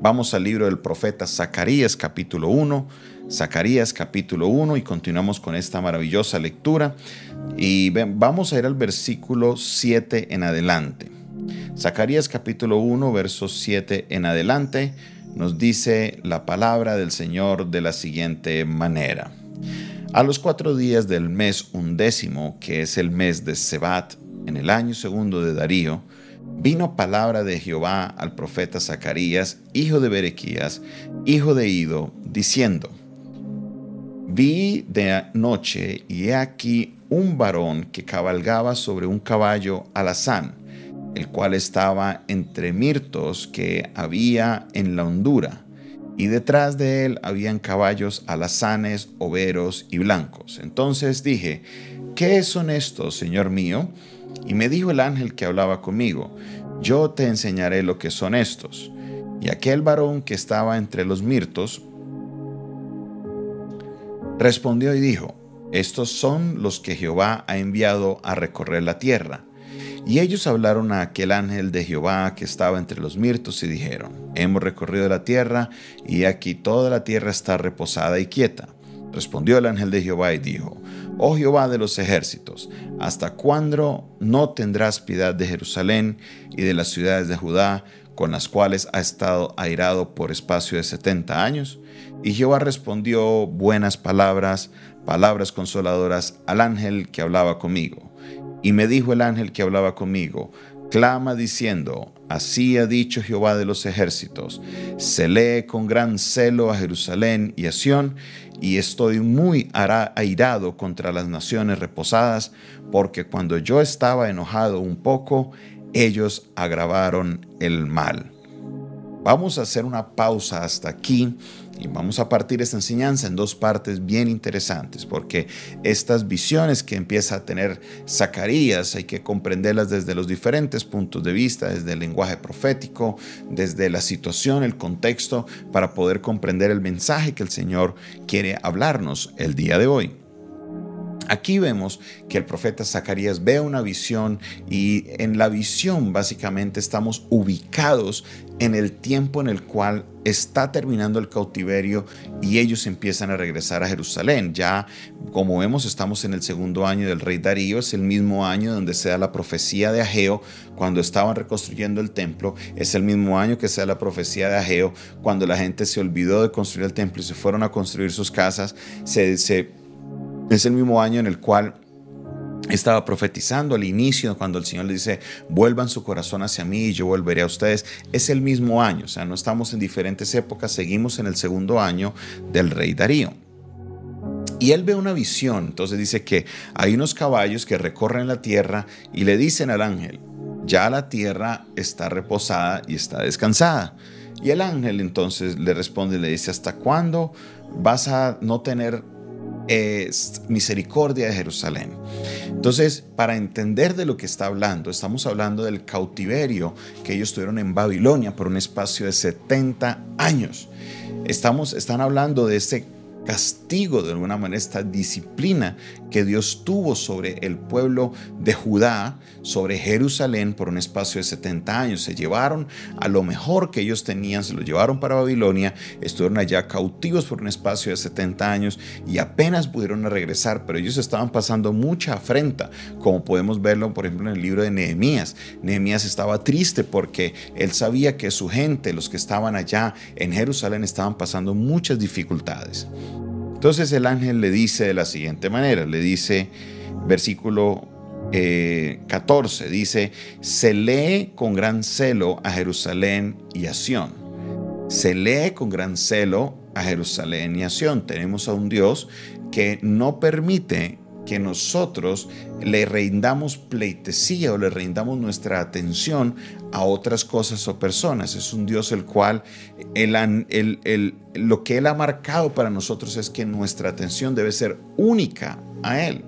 Vamos al libro del profeta Zacarías capítulo 1, Zacarías capítulo 1 y continuamos con esta maravillosa lectura y vamos a ir al versículo 7 en adelante. Zacarías capítulo 1, versos 7 en adelante nos dice la palabra del Señor de la siguiente manera. A los cuatro días del mes undécimo, que es el mes de Sebat, en el año segundo de Darío, vino palabra de Jehová al profeta Zacarías, hijo de Berequías, hijo de Ido, diciendo, Vi de noche y he aquí un varón que cabalgaba sobre un caballo alazán, el cual estaba entre mirtos que había en la hondura, y detrás de él habían caballos alazanes, overos y blancos. Entonces dije, ¿qué son estos, Señor mío? Y me dijo el ángel que hablaba conmigo, yo te enseñaré lo que son estos. Y aquel varón que estaba entre los mirtos respondió y dijo, estos son los que Jehová ha enviado a recorrer la tierra. Y ellos hablaron a aquel ángel de Jehová que estaba entre los mirtos y dijeron, hemos recorrido la tierra y aquí toda la tierra está reposada y quieta. Respondió el ángel de Jehová y dijo, Oh Jehová de los ejércitos, ¿hasta cuándo no tendrás piedad de Jerusalén y de las ciudades de Judá, con las cuales ha estado airado por espacio de setenta años? Y Jehová respondió buenas palabras, palabras consoladoras al ángel que hablaba conmigo. Y me dijo el ángel que hablaba conmigo, clama diciendo, así ha dicho Jehová de los ejércitos, se lee con gran celo a Jerusalén y a Sión, y estoy muy airado contra las naciones reposadas, porque cuando yo estaba enojado un poco, ellos agravaron el mal. Vamos a hacer una pausa hasta aquí y vamos a partir esta enseñanza en dos partes bien interesantes, porque estas visiones que empieza a tener Zacarías hay que comprenderlas desde los diferentes puntos de vista, desde el lenguaje profético, desde la situación, el contexto, para poder comprender el mensaje que el Señor quiere hablarnos el día de hoy. Aquí vemos que el profeta Zacarías ve una visión y en la visión básicamente estamos ubicados en el tiempo en el cual está terminando el cautiverio y ellos empiezan a regresar a Jerusalén. Ya, como vemos, estamos en el segundo año del rey Darío, es el mismo año donde se da la profecía de Ageo cuando estaban reconstruyendo el templo, es el mismo año que se da la profecía de Ageo cuando la gente se olvidó de construir el templo y se fueron a construir sus casas, se, es el mismo año en el cual estaba profetizando al inicio, cuando el Señor le dice, vuelvan su corazón hacia mí y yo volveré a ustedes. Es el mismo año, o sea, no estamos en diferentes épocas, seguimos en el segundo año del rey Darío. Y él ve una visión, entonces dice que hay unos caballos que recorren la tierra y le dicen al ángel, ya la tierra está reposada y está descansada. Y el ángel entonces le responde y le dice, ¿hasta cuándo vas a no tener es misericordia de Jerusalén. Entonces, para entender de lo que está hablando, estamos hablando del cautiverio que ellos tuvieron en Babilonia por un espacio de 70 años. Estamos, están hablando de ese castigo, de alguna manera, esta disciplina que Dios tuvo sobre el pueblo de Judá, sobre Jerusalén por un espacio de 70 años. Se llevaron a lo mejor que ellos tenían, se lo llevaron para Babilonia, estuvieron allá cautivos por un espacio de 70 años y apenas pudieron regresar, pero ellos estaban pasando mucha afrenta, como podemos verlo, por ejemplo, en el libro de Nehemías. Nehemías estaba triste porque él sabía que su gente, los que estaban allá en Jerusalén, estaban pasando muchas dificultades. Entonces el ángel le dice de la siguiente manera, le dice, versículo 14, eh, dice, se lee con gran celo a Jerusalén y a Sión. Se lee con gran celo a Jerusalén y a Sión. Tenemos a un Dios que no permite que nosotros le rindamos pleitesía o le rindamos nuestra atención a otras cosas o personas. Es un Dios el cual lo que Él ha marcado para nosotros es que nuestra atención debe ser única a Él.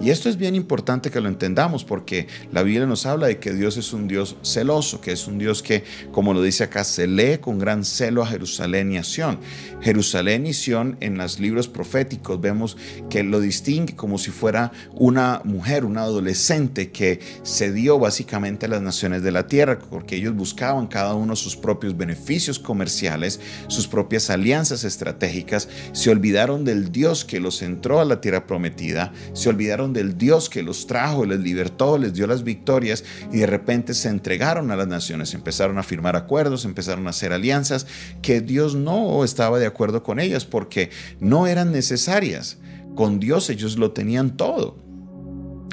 Y esto es bien importante que lo entendamos porque la Biblia nos habla de que Dios es un Dios celoso, que es un Dios que, como lo dice acá, se lee con gran celo a Jerusalén y a Sión. Jerusalén y Sión en los libros proféticos vemos que lo distingue como si fuera una mujer, una adolescente que se dio básicamente a las naciones de la tierra porque ellos buscaban cada uno sus propios beneficios comerciales, sus propias alianzas estratégicas, se olvidaron del Dios que los entró a la tierra prometida, del Dios que los trajo, les libertó, les dio las victorias y de repente se entregaron a las naciones, empezaron a firmar acuerdos, empezaron a hacer alianzas que Dios no estaba de acuerdo con ellas porque no eran necesarias. Con Dios ellos lo tenían todo.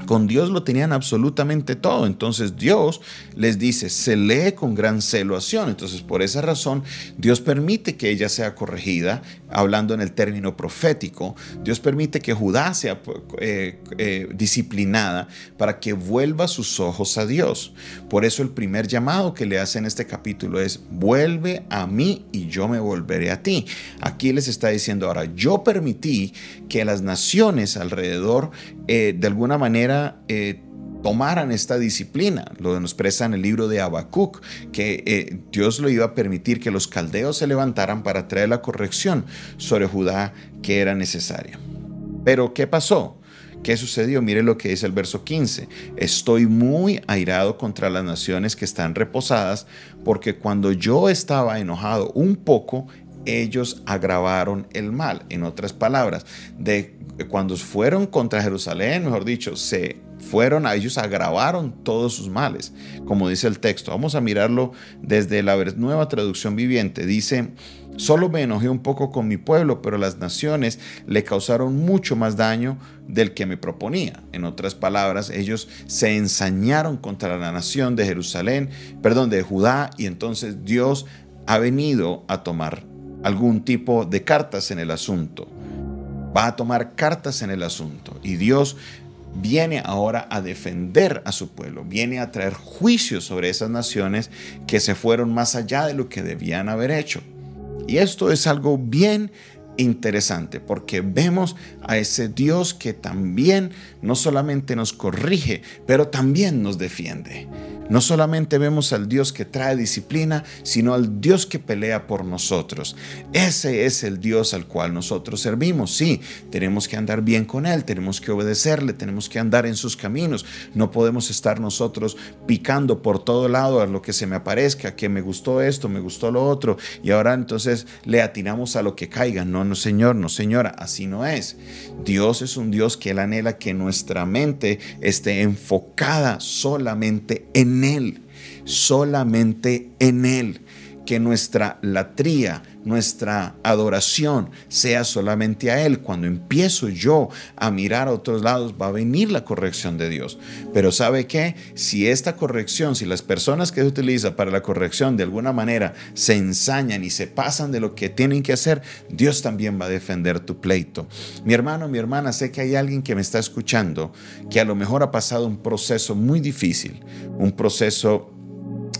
Con Dios lo tenían absolutamente todo. Entonces Dios les dice, se lee con gran celoación. Entonces por esa razón Dios permite que ella sea corregida, hablando en el término profético. Dios permite que Judá sea eh, eh, disciplinada para que vuelva sus ojos a Dios. Por eso el primer llamado que le hace en este capítulo es, vuelve a mí y yo me volveré a ti. Aquí les está diciendo ahora, yo permití que las naciones alrededor eh, de alguna manera eh, tomaran esta disciplina. Lo nos expresa en el libro de Habacuc, que eh, Dios lo iba a permitir que los caldeos se levantaran para traer la corrección sobre Judá que era necesaria. Pero, ¿qué pasó? ¿Qué sucedió? Mire lo que dice el verso 15. Estoy muy airado contra las naciones que están reposadas, porque cuando yo estaba enojado un poco, ellos agravaron el mal. En otras palabras, de cuando fueron contra Jerusalén, mejor dicho, se fueron a ellos agravaron todos sus males, como dice el texto. Vamos a mirarlo desde la nueva traducción viviente. Dice, solo me enojé un poco con mi pueblo, pero las naciones le causaron mucho más daño del que me proponía. En otras palabras, ellos se ensañaron contra la nación de Jerusalén, perdón, de Judá, y entonces Dios ha venido a tomar algún tipo de cartas en el asunto. Va a tomar cartas en el asunto. Y Dios viene ahora a defender a su pueblo, viene a traer juicio sobre esas naciones que se fueron más allá de lo que debían haber hecho. Y esto es algo bien interesante porque vemos a ese Dios que también no solamente nos corrige, pero también nos defiende. No solamente vemos al Dios que trae disciplina, sino al Dios que pelea por nosotros. Ese es el Dios al cual nosotros servimos. Sí, tenemos que andar bien con Él, tenemos que obedecerle, tenemos que andar en sus caminos. No podemos estar nosotros picando por todo lado a lo que se me aparezca, que me gustó esto, me gustó lo otro, y ahora entonces le atinamos a lo que caiga. No, no, Señor, no, Señora, así no es. Dios es un Dios que Él anhela que nuestra mente esté enfocada solamente en él, solamente en Él. Que nuestra latría, nuestra adoración sea solamente a Él. Cuando empiezo yo a mirar a otros lados, va a venir la corrección de Dios. Pero ¿sabe qué? Si esta corrección, si las personas que se utiliza para la corrección de alguna manera se ensañan y se pasan de lo que tienen que hacer, Dios también va a defender tu pleito. Mi hermano, mi hermana, sé que hay alguien que me está escuchando que a lo mejor ha pasado un proceso muy difícil, un proceso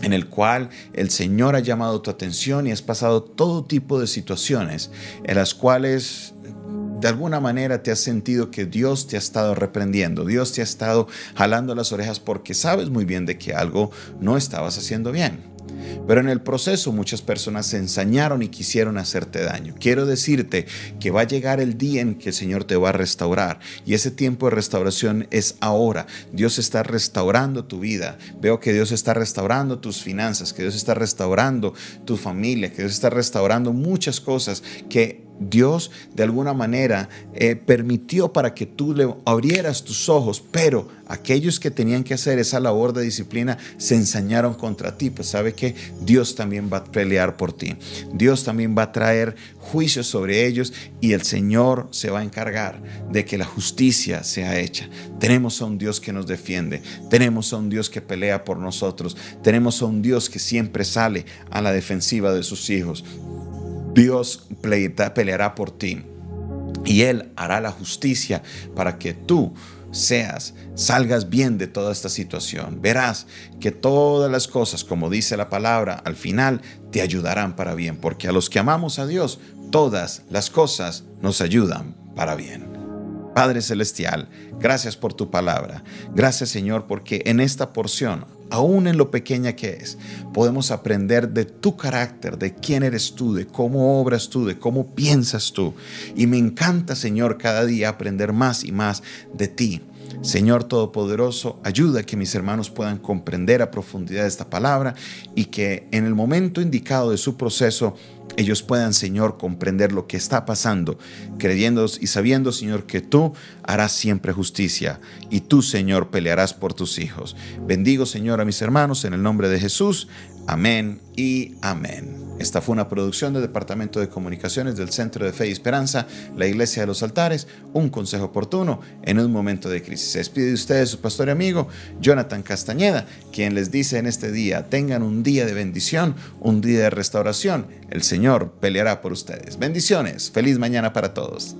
en el cual el Señor ha llamado tu atención y has pasado todo tipo de situaciones en las cuales de alguna manera te has sentido que Dios te ha estado reprendiendo, Dios te ha estado jalando las orejas porque sabes muy bien de que algo no estabas haciendo bien. Pero en el proceso muchas personas se ensañaron y quisieron hacerte daño. Quiero decirte que va a llegar el día en que el Señor te va a restaurar y ese tiempo de restauración es ahora. Dios está restaurando tu vida. Veo que Dios está restaurando tus finanzas, que Dios está restaurando tu familia, que Dios está restaurando muchas cosas que Dios de alguna manera eh, permitió para que tú le abrieras tus ojos, pero aquellos que tenían que hacer esa labor de disciplina se ensañaron contra ti. Pues sabe que Dios también va a pelear por ti. Dios también va a traer juicios sobre ellos y el Señor se va a encargar de que la justicia sea hecha. Tenemos a un Dios que nos defiende, tenemos a un Dios que pelea por nosotros, tenemos a un Dios que siempre sale a la defensiva de sus hijos. Dios peleará por ti y Él hará la justicia para que tú seas, salgas bien de toda esta situación. Verás que todas las cosas, como dice la palabra, al final te ayudarán para bien, porque a los que amamos a Dios, todas las cosas nos ayudan para bien. Padre Celestial, gracias por tu palabra. Gracias Señor porque en esta porción, aún en lo pequeña que es, podemos aprender de tu carácter, de quién eres tú, de cómo obras tú, de cómo piensas tú. Y me encanta Señor cada día aprender más y más de ti. Señor Todopoderoso, ayuda a que mis hermanos puedan comprender a profundidad esta palabra y que en el momento indicado de su proceso ellos puedan, Señor, comprender lo que está pasando, creyendo y sabiendo, Señor, que tú harás siempre justicia y tú, Señor, pelearás por tus hijos. Bendigo, Señor, a mis hermanos en el nombre de Jesús. Amén y amén. Esta fue una producción del Departamento de Comunicaciones del Centro de Fe y Esperanza, la Iglesia de los Altares, un consejo oportuno en un momento de crisis. Se despide de ustedes su pastor y amigo, Jonathan Castañeda, quien les dice en este día, tengan un día de bendición, un día de restauración. El Señor peleará por ustedes. Bendiciones. Feliz mañana para todos.